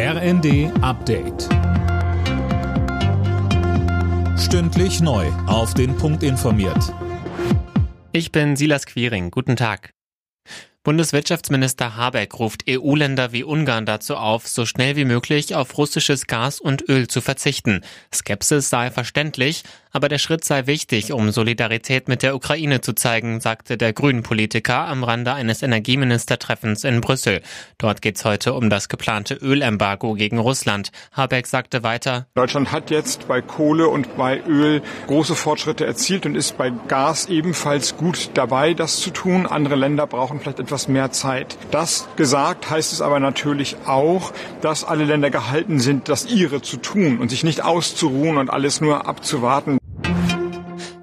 RND Update. Stündlich neu. Auf den Punkt informiert. Ich bin Silas Quiring. Guten Tag. Bundeswirtschaftsminister Habeck ruft EU-Länder wie Ungarn dazu auf, so schnell wie möglich auf russisches Gas und Öl zu verzichten. Skepsis sei verständlich, aber der Schritt sei wichtig, um Solidarität mit der Ukraine zu zeigen, sagte der Grünen-Politiker am Rande eines Energieministertreffens in Brüssel. Dort geht es heute um das geplante Ölembargo gegen Russland. Habeck sagte weiter, Deutschland hat jetzt bei Kohle und bei Öl große Fortschritte erzielt und ist bei Gas ebenfalls gut dabei, das zu tun. Andere Länder brauchen vielleicht etwas mehr Zeit. Das gesagt heißt es aber natürlich auch, dass alle Länder gehalten sind, das ihre zu tun und sich nicht auszuruhen und alles nur abzuwarten.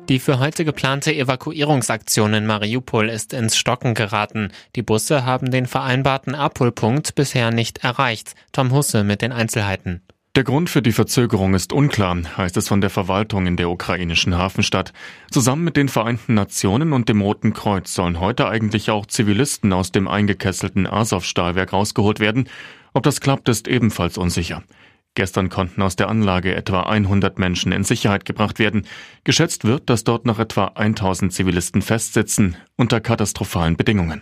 Die für heute geplante Evakuierungsaktion in Mariupol ist ins Stocken geraten. Die Busse haben den vereinbarten Abholpunkt bisher nicht erreicht. Tom Husse mit den Einzelheiten. Der Grund für die Verzögerung ist unklar, heißt es von der Verwaltung in der ukrainischen Hafenstadt. Zusammen mit den Vereinten Nationen und dem Roten Kreuz sollen heute eigentlich auch Zivilisten aus dem eingekesselten Azov-Stahlwerk rausgeholt werden. Ob das klappt, ist ebenfalls unsicher. Gestern konnten aus der Anlage etwa 100 Menschen in Sicherheit gebracht werden. Geschätzt wird, dass dort noch etwa 1000 Zivilisten festsitzen, unter katastrophalen Bedingungen.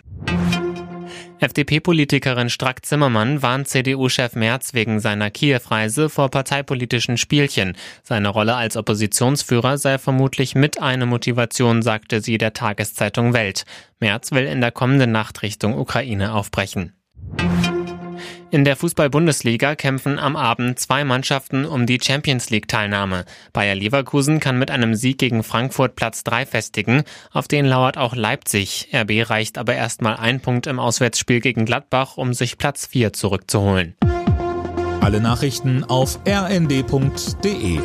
FDP-Politikerin Strack-Zimmermann warnt CDU-Chef Merz wegen seiner Kiew-Reise vor parteipolitischen Spielchen. Seine Rolle als Oppositionsführer sei vermutlich mit eine Motivation, sagte sie der Tageszeitung Welt. Merz will in der kommenden Nacht Richtung Ukraine aufbrechen. In der Fußball-Bundesliga kämpfen am Abend zwei Mannschaften um die Champions League-Teilnahme. Bayer Leverkusen kann mit einem Sieg gegen Frankfurt Platz 3 festigen. Auf den lauert auch Leipzig. RB reicht aber erstmal ein Punkt im Auswärtsspiel gegen Gladbach, um sich Platz 4 zurückzuholen. Alle Nachrichten auf rnd.de